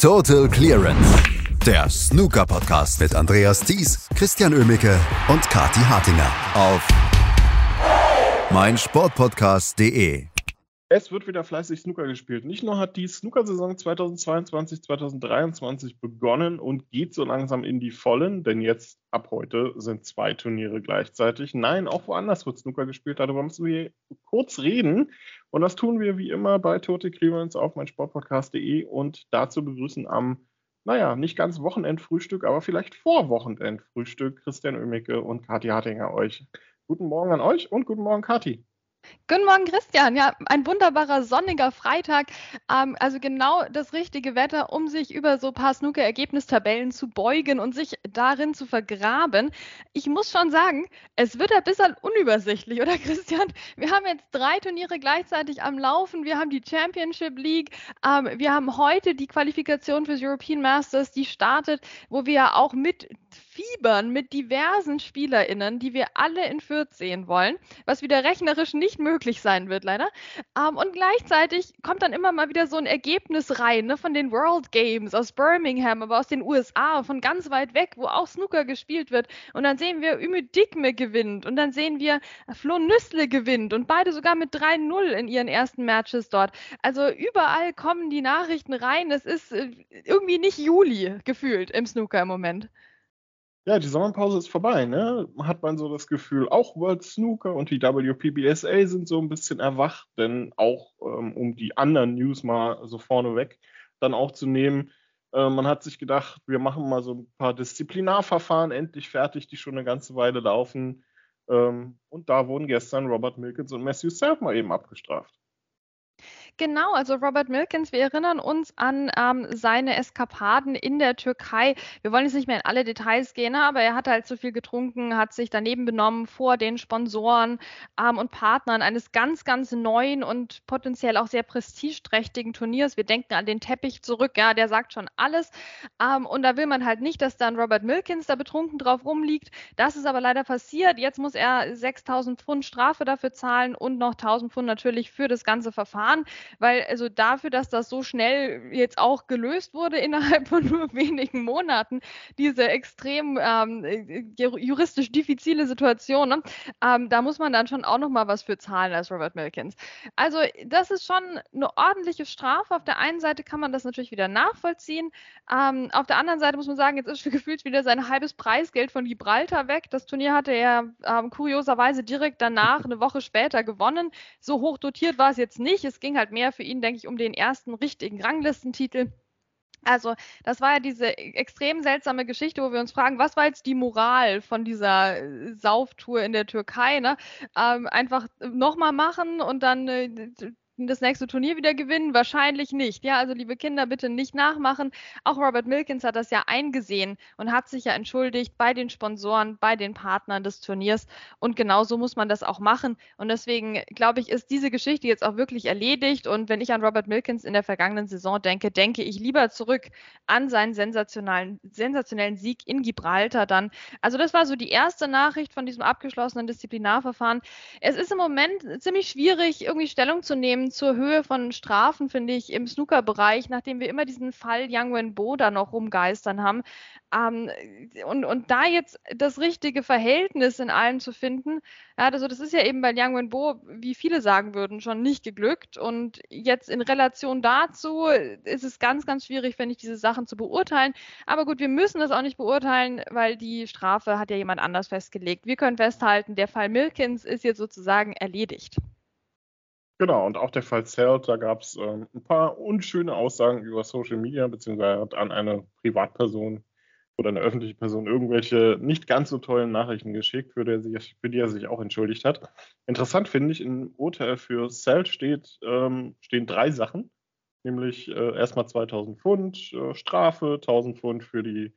Total Clearance. Der Snooker-Podcast mit Andreas Thies, Christian Ömicke und Kati Hartinger auf meinsportpodcast.de. Es wird wieder fleißig Snooker gespielt. Nicht nur hat die Snooker-Saison 2022-2023 begonnen und geht so langsam in die Vollen, denn jetzt ab heute sind zwei Turniere gleichzeitig. Nein, auch woanders wird Snooker gespielt. Darüber müssen wir kurz reden. Und das tun wir wie immer bei Tote Clearance auf meinsportpodcast.de und dazu begrüßen am, naja, nicht ganz Wochenendfrühstück, aber vielleicht vor Wochenendfrühstück Christian Ömicke und Kathi Hartinger euch. Guten Morgen an euch und guten Morgen, Kathi. Guten Morgen, Christian. Ja, ein wunderbarer sonniger Freitag. Ähm, also genau das richtige Wetter, um sich über so ein paar Snooker-Ergebnistabellen zu beugen und sich darin zu vergraben. Ich muss schon sagen, es wird ein bisschen unübersichtlich, oder Christian? Wir haben jetzt drei Turniere gleichzeitig am Laufen. Wir haben die Championship League. Ähm, wir haben heute die Qualifikation fürs European Masters, die startet, wo wir ja auch mit fiebern mit diversen SpielerInnen, die wir alle in Fürth sehen wollen, was wieder rechnerisch nicht möglich sein wird, leider. Ähm, und gleichzeitig kommt dann immer mal wieder so ein Ergebnis rein ne, von den World Games aus Birmingham, aber aus den USA, von ganz weit weg, wo auch Snooker gespielt wird. Und dann sehen wir Ümit Dikme gewinnt und dann sehen wir Flo Nüssle gewinnt und beide sogar mit 3-0 in ihren ersten Matches dort. Also überall kommen die Nachrichten rein. Es ist äh, irgendwie nicht Juli gefühlt im Snooker im Moment. Ja, die Sommerpause ist vorbei, ne? Hat man so das Gefühl, auch World Snooker und die WPBSA sind so ein bisschen erwacht, denn auch ähm, um die anderen News mal so vorneweg dann auch zu nehmen, äh, man hat sich gedacht, wir machen mal so ein paar Disziplinarverfahren endlich fertig, die schon eine ganze Weile laufen. Ähm, und da wurden gestern Robert Milkins und Matthew Self mal eben abgestraft. Genau, also Robert Milkins, wir erinnern uns an ähm, seine Eskapaden in der Türkei. Wir wollen jetzt nicht mehr in alle Details gehen, aber er hat halt zu viel getrunken, hat sich daneben benommen vor den Sponsoren ähm, und Partnern eines ganz, ganz neuen und potenziell auch sehr prestigeträchtigen Turniers. Wir denken an den Teppich zurück, ja, der sagt schon alles. Ähm, und da will man halt nicht, dass dann Robert Milkins da betrunken drauf rumliegt. Das ist aber leider passiert. Jetzt muss er 6000 Pfund Strafe dafür zahlen und noch 1000 Pfund natürlich für das ganze Verfahren weil also dafür, dass das so schnell jetzt auch gelöst wurde innerhalb von nur wenigen Monaten, diese extrem ähm, äh, juristisch diffizile Situation, ne? ähm, da muss man dann schon auch noch mal was für zahlen als Robert Milkins. Also das ist schon eine ordentliche Strafe. Auf der einen Seite kann man das natürlich wieder nachvollziehen. Ähm, auf der anderen Seite muss man sagen, jetzt ist gefühlt wieder sein halbes Preisgeld von Gibraltar weg. Das Turnier hatte er ähm, kurioserweise direkt danach, eine Woche später gewonnen. So hoch dotiert war es jetzt nicht. Es ging halt mehr für ihn, denke ich, um den ersten richtigen Ranglistentitel. Also, das war ja diese extrem seltsame Geschichte, wo wir uns fragen, was war jetzt die Moral von dieser äh, Sauftour in der Türkei? Ne? Ähm, einfach nochmal machen und dann äh, das nächste Turnier wieder gewinnen? Wahrscheinlich nicht. Ja, also liebe Kinder, bitte nicht nachmachen. Auch Robert Milkins hat das ja eingesehen und hat sich ja entschuldigt bei den Sponsoren, bei den Partnern des Turniers. Und genauso muss man das auch machen. Und deswegen glaube ich, ist diese Geschichte jetzt auch wirklich erledigt. Und wenn ich an Robert Milkins in der vergangenen Saison denke, denke ich lieber zurück an seinen sensationalen, sensationellen Sieg in Gibraltar dann. Also das war so die erste Nachricht von diesem abgeschlossenen Disziplinarverfahren. Es ist im Moment ziemlich schwierig, irgendwie Stellung zu nehmen zur Höhe von Strafen, finde ich, im Snooker-Bereich, nachdem wir immer diesen Fall Yang Wenbo da noch rumgeistern haben. Ähm, und, und da jetzt das richtige Verhältnis in allem zu finden, ja, also das ist ja eben bei Yang Wenbo, wie viele sagen würden, schon nicht geglückt. Und jetzt in Relation dazu ist es ganz, ganz schwierig, finde ich, diese Sachen zu beurteilen. Aber gut, wir müssen das auch nicht beurteilen, weil die Strafe hat ja jemand anders festgelegt. Wir können festhalten, der Fall Milkins ist jetzt sozusagen erledigt. Genau, und auch der Fall Zelt, da gab es ähm, ein paar unschöne Aussagen über Social Media, beziehungsweise hat an eine Privatperson oder eine öffentliche Person irgendwelche nicht ganz so tollen Nachrichten geschickt, für, der sich, für die er sich auch entschuldigt hat. Interessant finde ich, im Urteil für Zelt steht, ähm, stehen drei Sachen, nämlich äh, erstmal 2000 Pfund äh, Strafe, 1000 Pfund für die,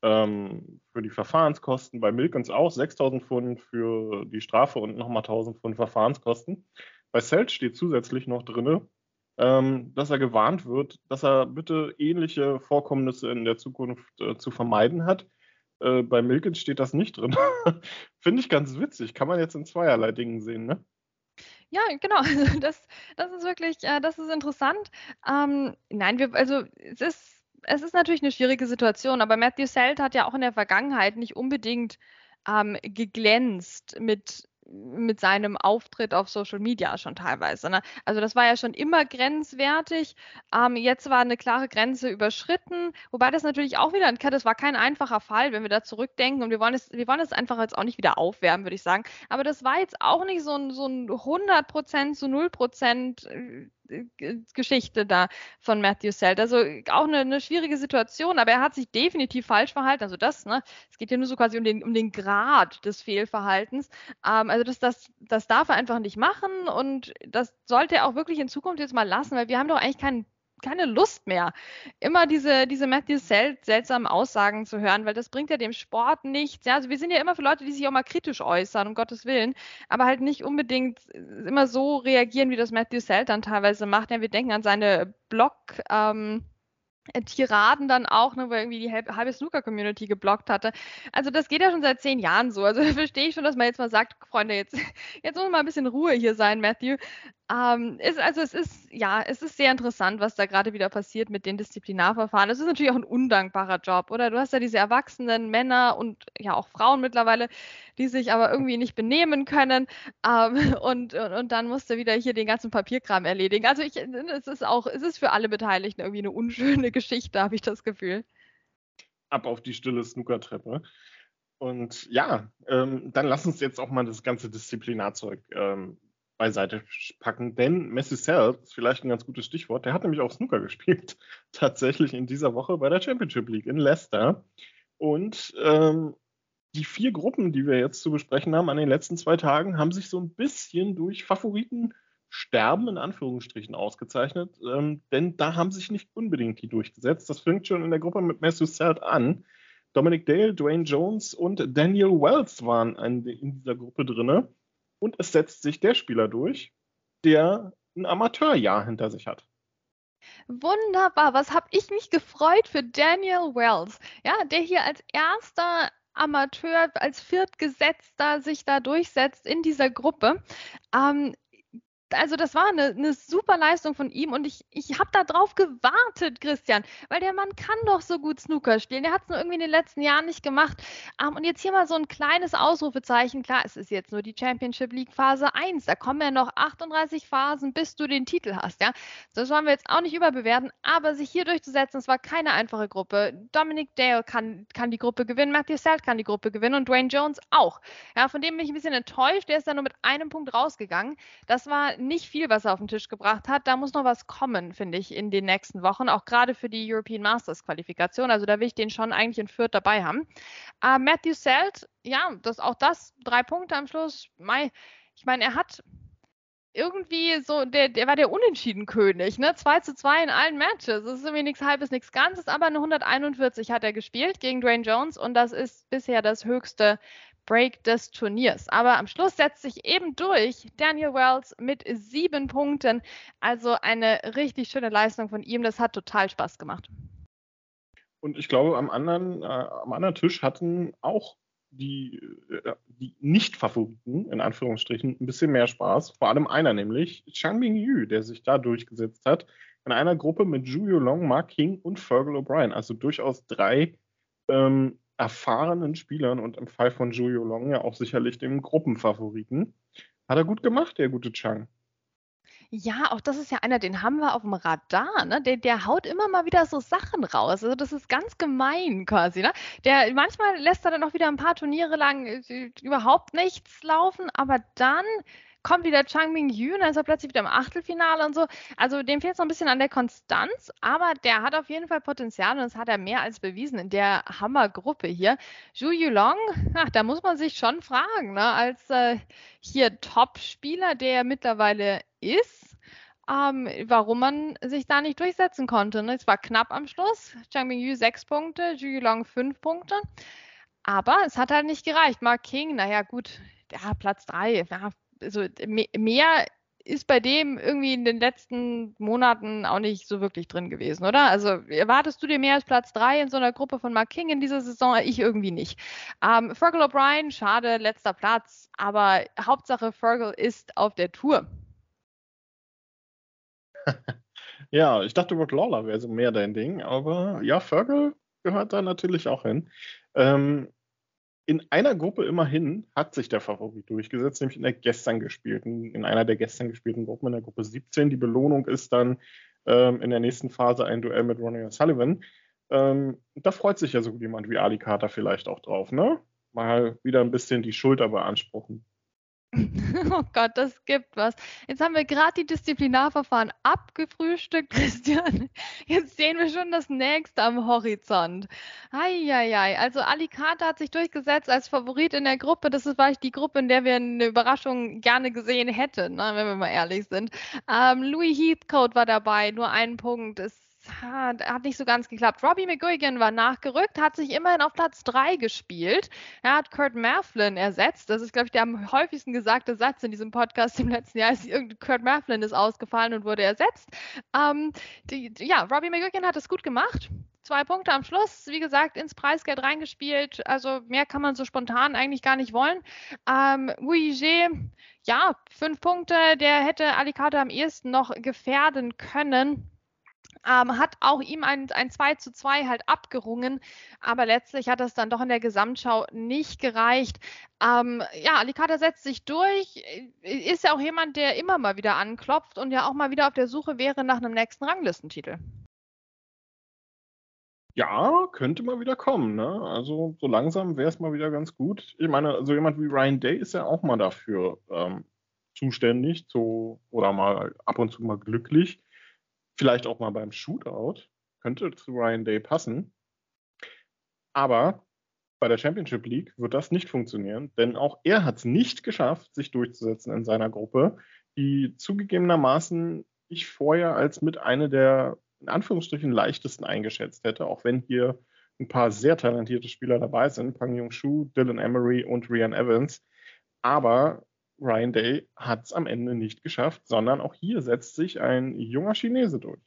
ähm, für die Verfahrenskosten, bei Milkens auch 6000 Pfund für die Strafe und nochmal 1000 Pfund Verfahrenskosten. Bei Selt steht zusätzlich noch drin, ähm, dass er gewarnt wird, dass er bitte ähnliche Vorkommnisse in der Zukunft äh, zu vermeiden hat. Äh, bei Milkins steht das nicht drin. Finde ich ganz witzig. Kann man jetzt in zweierlei Dingen sehen, ne? Ja, genau. Also das, das ist wirklich, äh, das ist interessant. Ähm, nein, wir, also es ist es ist natürlich eine schwierige Situation, aber Matthew Selt hat ja auch in der Vergangenheit nicht unbedingt ähm, geglänzt mit mit seinem Auftritt auf Social Media schon teilweise. Ne? Also das war ja schon immer grenzwertig. Ähm, jetzt war eine klare Grenze überschritten, wobei das natürlich auch wieder, das war kein einfacher Fall, wenn wir da zurückdenken und wir wollen es, wir wollen es einfach jetzt auch nicht wieder aufwärmen, würde ich sagen. Aber das war jetzt auch nicht so ein, so ein 100% zu 0% Geschichte da von Matthew Selt. Also auch eine, eine, schwierige Situation, aber er hat sich definitiv falsch verhalten. Also das, ne, es geht ja nur so quasi um den, um den Grad des Fehlverhaltens. Ähm, also das, das, das darf er einfach nicht machen und das sollte er auch wirklich in Zukunft jetzt mal lassen, weil wir haben doch eigentlich keinen keine Lust mehr, immer diese, diese Matthew Sel seltsamen Aussagen zu hören, weil das bringt ja dem Sport nichts. Ja, also wir sind ja immer für Leute, die sich auch mal kritisch äußern, um Gottes Willen, aber halt nicht unbedingt immer so reagieren, wie das Matthew Sel dann teilweise macht. Ja, wir denken an seine Blog, ähm, Tiraden dann auch, ne, wo er irgendwie die halbe Snooker-Community geblockt hatte. Also das geht ja schon seit zehn Jahren so. Also verstehe ich schon, dass man jetzt mal sagt, Freunde, jetzt, jetzt muss mal ein bisschen Ruhe hier sein, Matthew. Ähm, ist, also es ist, ja, es ist sehr interessant, was da gerade wieder passiert mit den Disziplinarverfahren. Es ist natürlich auch ein undankbarer Job, oder? Du hast ja diese erwachsenen Männer und ja auch Frauen mittlerweile, die sich aber irgendwie nicht benehmen können. Ähm, und, und, und, dann musst du wieder hier den ganzen Papierkram erledigen. Also ich, es ist auch, es ist für alle Beteiligten irgendwie eine unschöne Geschichte, habe ich das Gefühl. Ab auf die stille Snookertreppe. Und ja, ähm, dann lass uns jetzt auch mal das ganze Disziplinarzeug ähm, beiseite packen, denn Messi Cell ist vielleicht ein ganz gutes Stichwort. Der hat nämlich auch Snooker gespielt, tatsächlich in dieser Woche bei der Championship League in Leicester. Und ähm, die vier Gruppen, die wir jetzt zu besprechen haben an den letzten zwei Tagen, haben sich so ein bisschen durch Favoritensterben in Anführungsstrichen ausgezeichnet, ähm, denn da haben sich nicht unbedingt die durchgesetzt. Das fängt schon in der Gruppe mit Matthew Selt an. Dominic Dale, Dwayne Jones und Daniel Wells waren in dieser Gruppe drinne und es setzt sich der Spieler durch, der ein Amateurjahr hinter sich hat. Wunderbar, was habe ich mich gefreut für Daniel Wells, ja, der hier als erster Amateur, als Viertgesetzter sich da durchsetzt in dieser Gruppe. Ähm, also das war eine, eine, super Leistung von ihm und ich, ich habe da drauf gewartet, Christian, weil der Mann kann doch so gut Snooker spielen. Der hat es nur irgendwie in den letzten Jahren nicht gemacht. Um, ähm, und jetzt hier mal so ein kleines Ausrufezeichen. Klar, es ist jetzt nur die Championship League Phase 1. Da kommen ja noch 38 Phasen, bis du den Titel hast. Ja, Das wollen wir jetzt auch nicht überbewerten, aber sich hier durchzusetzen, es war keine einfache Gruppe. Dominic Dale kann, kann die Gruppe gewinnen, Matthew Selt kann die Gruppe gewinnen und Dwayne Jones auch. Ja, von dem bin ich ein bisschen enttäuscht. Der ist dann nur mit einem Punkt rausgegangen. Das war nicht viel, was er auf den Tisch gebracht hat. Da muss noch was kommen, finde ich, in den nächsten Wochen, auch gerade für die European Masters Qualifikation. Also da will ich den schon eigentlich in Fürth dabei haben. Uh, Matthew Selt, ja, das, auch das, drei Punkte am Schluss. Mai, ich meine, er hat irgendwie so, der, der war der Unentschieden-König, ne? 2 zu 2 in allen Matches. Das ist irgendwie nichts halbes, nichts Ganzes, aber eine 141 hat er gespielt gegen Dwayne Jones und das ist bisher das höchste Break des Turniers. Aber am Schluss setzt sich eben durch Daniel Wells mit sieben Punkten. Also eine richtig schöne Leistung von ihm. Das hat total Spaß gemacht. Und ich glaube, am anderen, äh, am anderen Tisch hatten auch die, äh, die Nicht-Favoriten, in Anführungsstrichen, ein bisschen mehr Spaß. Vor allem einer, nämlich Chang Ming Yu, der sich da durchgesetzt hat. In einer Gruppe mit Julio Long, Mark King und Fergal O'Brien. Also durchaus drei ähm, erfahrenen Spielern und im Fall von Julio Long ja auch sicherlich dem Gruppenfavoriten. Hat er gut gemacht, der gute Chang. Ja, auch das ist ja einer, den haben wir auf dem Radar, ne? Der, der haut immer mal wieder so Sachen raus. Also das ist ganz gemein quasi, ne? Der manchmal lässt er dann auch wieder ein paar Turniere lang äh, überhaupt nichts laufen, aber dann kommt wieder Chang Ming Yu, dann ist er plötzlich wieder im Achtelfinale und so. Also dem fehlt es noch ein bisschen an der Konstanz, aber der hat auf jeden Fall Potenzial und das hat er mehr als bewiesen in der Hammergruppe hier. Zhu Yulong, ach, da muss man sich schon fragen, ne? als äh, hier Top-Spieler, der er mittlerweile ist, ähm, warum man sich da nicht durchsetzen konnte. Ne? Es war knapp am Schluss. Chang Ming Yu sechs Punkte, Zhu Yulong fünf Punkte. Aber es hat halt nicht gereicht. Mark King, naja, gut, ja, Platz drei, ja, also mehr ist bei dem irgendwie in den letzten Monaten auch nicht so wirklich drin gewesen, oder? Also erwartest du dir mehr als Platz 3 in so einer Gruppe von Mark King in dieser Saison? Ich irgendwie nicht. Ähm, Fergal O'Brien, schade, letzter Platz, aber Hauptsache Fergal ist auf der Tour. Ja, ich dachte, Rock Lawler wäre so mehr dein Ding, aber ja, Fergal gehört da natürlich auch hin. Ähm, in einer Gruppe immerhin hat sich der Favorit durchgesetzt, nämlich in der gestern gespielten, in einer der gestern gespielten Gruppen, in der Gruppe 17. Die Belohnung ist dann ähm, in der nächsten Phase ein Duell mit Ronnie Sullivan. Ähm, da freut sich ja so jemand wie Ali Carter vielleicht auch drauf, ne? Mal wieder ein bisschen die Schulter beanspruchen. Oh Gott, das gibt was. Jetzt haben wir gerade die Disziplinarverfahren abgefrühstückt, Christian. Jetzt sehen wir schon das nächste am Horizont. Eieiei. Also Alicante hat sich durchgesetzt als Favorit in der Gruppe. Das ist vielleicht die Gruppe, in der wir eine Überraschung gerne gesehen hätten, ne, wenn wir mal ehrlich sind. Ähm, Louis Heathcote war dabei, nur ein Punkt. Es hat, hat nicht so ganz geklappt. Robbie McGuigan war nachgerückt, hat sich immerhin auf Platz 3 gespielt. Er hat Kurt Mafflin ersetzt. Das ist, glaube ich, der am häufigsten gesagte Satz in diesem Podcast im letzten Jahr. Kurt Mafflin ist ausgefallen und wurde ersetzt. Ähm, die, ja, Robbie McGuigan hat es gut gemacht. Zwei Punkte am Schluss, wie gesagt, ins Preisgeld reingespielt. Also mehr kann man so spontan eigentlich gar nicht wollen. Ähm, Wuige, ja, fünf Punkte, der hätte Alicante am ehesten noch gefährden können ähm, hat auch ihm ein, ein 2 zu 2 halt abgerungen, aber letztlich hat das dann doch in der Gesamtschau nicht gereicht. Ähm, ja, Alicata setzt sich durch, ist ja auch jemand, der immer mal wieder anklopft und ja auch mal wieder auf der Suche wäre nach einem nächsten Ranglistentitel. Ja, könnte mal wieder kommen. Ne? Also so langsam wäre es mal wieder ganz gut. Ich meine, so jemand wie Ryan Day ist ja auch mal dafür ähm, zuständig, so oder mal ab und zu mal glücklich. Vielleicht auch mal beim Shootout. Könnte zu Ryan Day passen. Aber bei der Championship League wird das nicht funktionieren, denn auch er hat es nicht geschafft, sich durchzusetzen in seiner Gruppe, die zugegebenermaßen ich vorher als mit einer der in Anführungsstrichen leichtesten eingeschätzt hätte, auch wenn hier ein paar sehr talentierte Spieler dabei sind, Pang Yong Shu, Dylan Emery und Rian Evans. Aber Ryan Day hat es am Ende nicht geschafft, sondern auch hier setzt sich ein junger Chinese durch.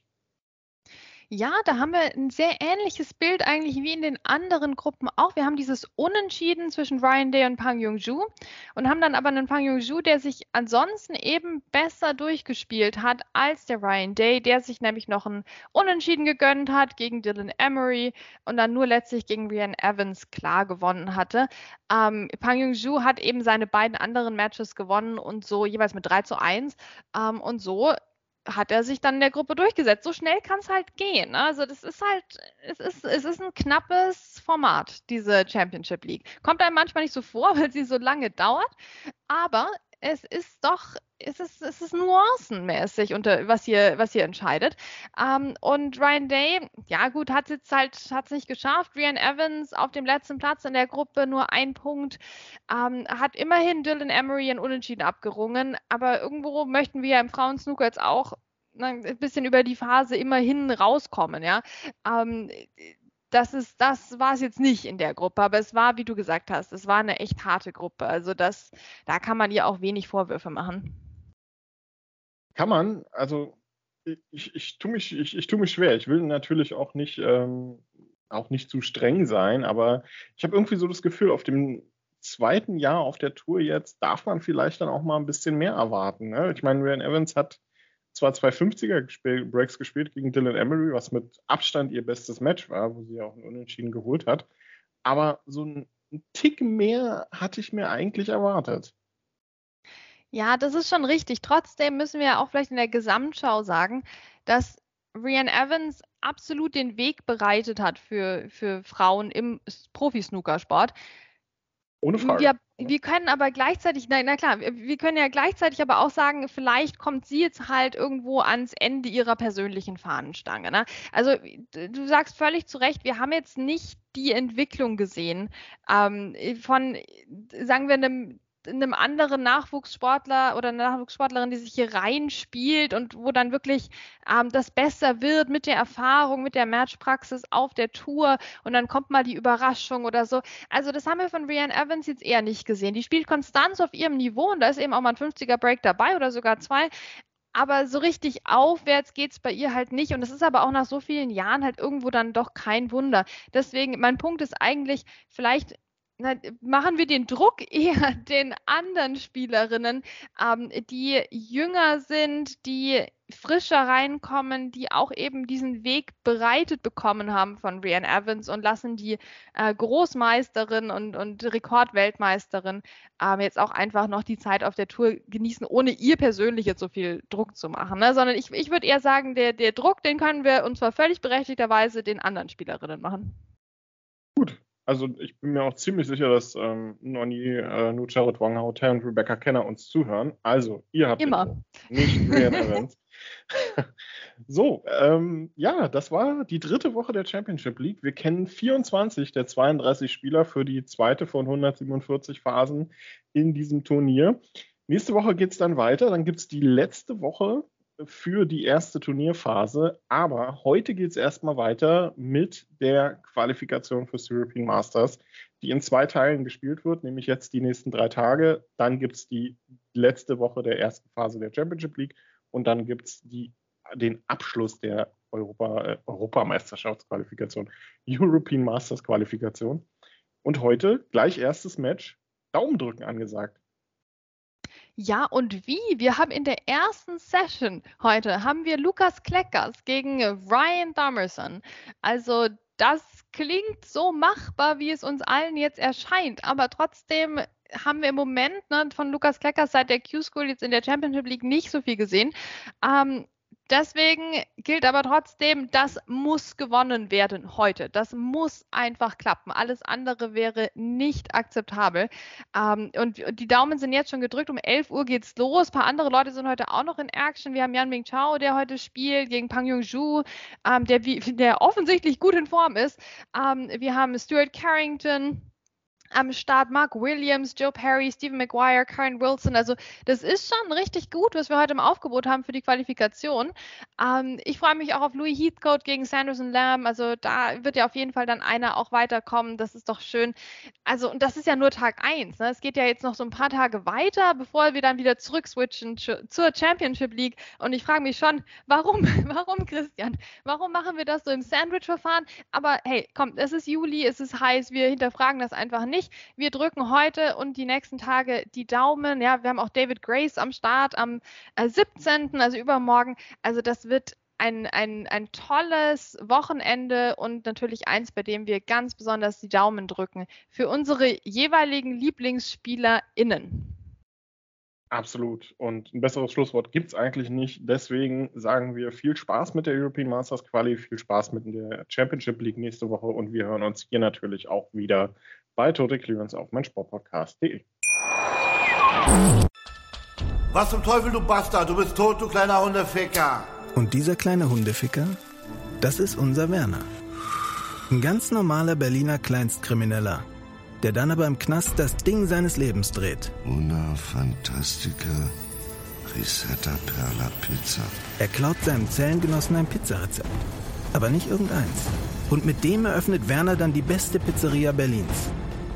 Ja, da haben wir ein sehr ähnliches Bild eigentlich wie in den anderen Gruppen auch. Wir haben dieses Unentschieden zwischen Ryan Day und Pang Yong-ju und haben dann aber einen Pang Yong-ju, der sich ansonsten eben besser durchgespielt hat als der Ryan Day, der sich nämlich noch ein Unentschieden gegönnt hat gegen Dylan Emery und dann nur letztlich gegen Ryan Evans klar gewonnen hatte. Ähm, Pang Yong-ju hat eben seine beiden anderen Matches gewonnen und so jeweils mit 3 zu 1 ähm, und so hat er sich dann in der Gruppe durchgesetzt. So schnell kann es halt gehen. Ne? Also das ist halt, es ist, es ist ein knappes Format, diese Championship League. Kommt einem manchmal nicht so vor, weil sie so lange dauert, aber es ist doch, es ist, es ist nuancenmäßig, unter, was, hier, was hier entscheidet. Ähm, und Ryan Day, ja gut, hat jetzt halt, hat es nicht geschafft. Ryan Evans auf dem letzten Platz in der Gruppe nur ein Punkt, ähm, hat immerhin Dylan Emery in Unentschieden abgerungen, aber irgendwo möchten wir ja im Frauensnooker jetzt auch ein bisschen über die Phase immerhin rauskommen, ja. Ähm, das ist, das war es jetzt nicht in der Gruppe, aber es war, wie du gesagt hast, es war eine echt harte Gruppe. Also das, da kann man ihr auch wenig Vorwürfe machen. Kann man, also ich, ich tue mich, ich, ich tu mich schwer. Ich will natürlich auch nicht, ähm, auch nicht zu streng sein, aber ich habe irgendwie so das Gefühl, auf dem zweiten Jahr auf der Tour jetzt darf man vielleicht dann auch mal ein bisschen mehr erwarten. Ne? Ich meine, Ryan Evans hat zwar zwei 50er Breaks gespielt gegen Dylan Emery, was mit Abstand ihr bestes Match war, wo sie auch einen Unentschieden geholt hat. Aber so ein Tick mehr hatte ich mir eigentlich erwartet. Ja, das ist schon richtig. Trotzdem müssen wir auch vielleicht in der Gesamtschau sagen, dass Rian Evans absolut den Weg bereitet hat für, für Frauen im Profi-Snookersport. Ohne Frage. Wir, wir können aber gleichzeitig, na, na, klar, wir können ja gleichzeitig aber auch sagen, vielleicht kommt sie jetzt halt irgendwo ans Ende ihrer persönlichen Fahnenstange. Ne? Also du sagst völlig zu Recht, wir haben jetzt nicht die Entwicklung gesehen ähm, von, sagen wir, einem einem anderen Nachwuchssportler oder einer Nachwuchssportlerin, die sich hier reinspielt und wo dann wirklich ähm, das besser wird mit der Erfahrung, mit der Matchpraxis auf der Tour und dann kommt mal die Überraschung oder so. Also das haben wir von Rianne Evans jetzt eher nicht gesehen. Die spielt Konstanz auf ihrem Niveau und da ist eben auch mal ein 50er Break dabei oder sogar zwei. Aber so richtig aufwärts geht es bei ihr halt nicht. Und es ist aber auch nach so vielen Jahren halt irgendwo dann doch kein Wunder. Deswegen, mein Punkt ist eigentlich, vielleicht na, machen wir den Druck eher den anderen Spielerinnen, ähm, die jünger sind, die frischer reinkommen, die auch eben diesen Weg bereitet bekommen haben von Rian Evans und lassen die äh, Großmeisterin und, und Rekordweltmeisterin ähm, jetzt auch einfach noch die Zeit auf der Tour genießen, ohne ihr persönlich jetzt so viel Druck zu machen. Ne? Sondern ich, ich würde eher sagen, der, der Druck, den können wir und zwar völlig berechtigterweise den anderen Spielerinnen machen. Gut, also ich bin mir auch ziemlich sicher, dass ähm, Noni, äh, Nucharit Wanghaute und Rebecca Kenner uns zuhören. Also, ihr habt immer nicht Rian Evans. so, ähm, ja, das war die dritte Woche der Championship League. Wir kennen 24 der 32 Spieler für die zweite von 147 Phasen in diesem Turnier. Nächste Woche geht es dann weiter. Dann gibt es die letzte Woche für die erste Turnierphase. Aber heute geht es erstmal weiter mit der Qualifikation fürs European Masters, die in zwei Teilen gespielt wird, nämlich jetzt die nächsten drei Tage. Dann gibt es die letzte Woche der ersten Phase der Championship League und dann gibt es den Abschluss der Europa, äh, Europameisterschaftsqualifikation, European Masters Qualifikation. Und heute gleich erstes Match, Daumendrücken angesagt. Ja, und wie? Wir haben in der ersten Session heute haben wir Lukas Kleckers gegen Ryan Damerson. Also das klingt so machbar, wie es uns allen jetzt erscheint, aber trotzdem haben wir im Moment ne, von Lukas Kleckers seit der Q-School jetzt in der Championship League nicht so viel gesehen. Ähm, Deswegen gilt aber trotzdem, das muss gewonnen werden heute. Das muss einfach klappen. Alles andere wäre nicht akzeptabel. Ähm, und die Daumen sind jetzt schon gedrückt. Um 11 Uhr geht's los. Ein paar andere Leute sind heute auch noch in Action. Wir haben Yan Ming Chao, der heute spielt, gegen Pang Yung Zhu, ähm, der, der offensichtlich gut in Form ist. Ähm, wir haben Stuart Carrington am Start. Mark Williams, Joe Perry, Stephen McGuire, Karen Wilson. Also das ist schon richtig gut, was wir heute im Aufgebot haben für die Qualifikation. Ähm, ich freue mich auch auf Louis Heathcote gegen Sanderson Lamb. Also da wird ja auf jeden Fall dann einer auch weiterkommen. Das ist doch schön. Also und das ist ja nur Tag 1. Ne? Es geht ja jetzt noch so ein paar Tage weiter, bevor wir dann wieder zurückswitchen zur Championship League. Und ich frage mich schon, warum, warum Christian? Warum machen wir das so im Sandwich-Verfahren? Aber hey, komm, es ist Juli, es ist heiß, wir hinterfragen das einfach nicht nicht. Wir drücken heute und die nächsten Tage die Daumen. Ja, wir haben auch David Grace am Start am 17., äh, also übermorgen. Also das wird ein, ein, ein tolles Wochenende und natürlich eins, bei dem wir ganz besonders die Daumen drücken für unsere jeweiligen LieblingsspielerInnen. Absolut. Und ein besseres Schlusswort gibt es eigentlich nicht. Deswegen sagen wir viel Spaß mit der European Masters Quali, viel Spaß mit der Championship League nächste Woche und wir hören uns hier natürlich auch wieder bei Total Clearance auf meinsportpodcast.de. Was zum Teufel, du Bastard? Du bist tot, du kleiner Hundeficker. Und dieser kleine Hundeficker, das ist unser Werner. Ein ganz normaler Berliner Kleinstkrimineller der dann aber im Knast das Ding seines Lebens dreht. Una Fantastica Risetta Perla Pizza. Er klaut seinem Zellengenossen ein Pizzarezept. Aber nicht irgendeins. Und mit dem eröffnet Werner dann die beste Pizzeria Berlins.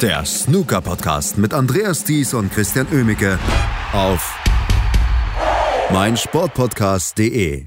Der Snooker-Podcast mit Andreas Thies und Christian Oemicke auf meinsportpodcast.de.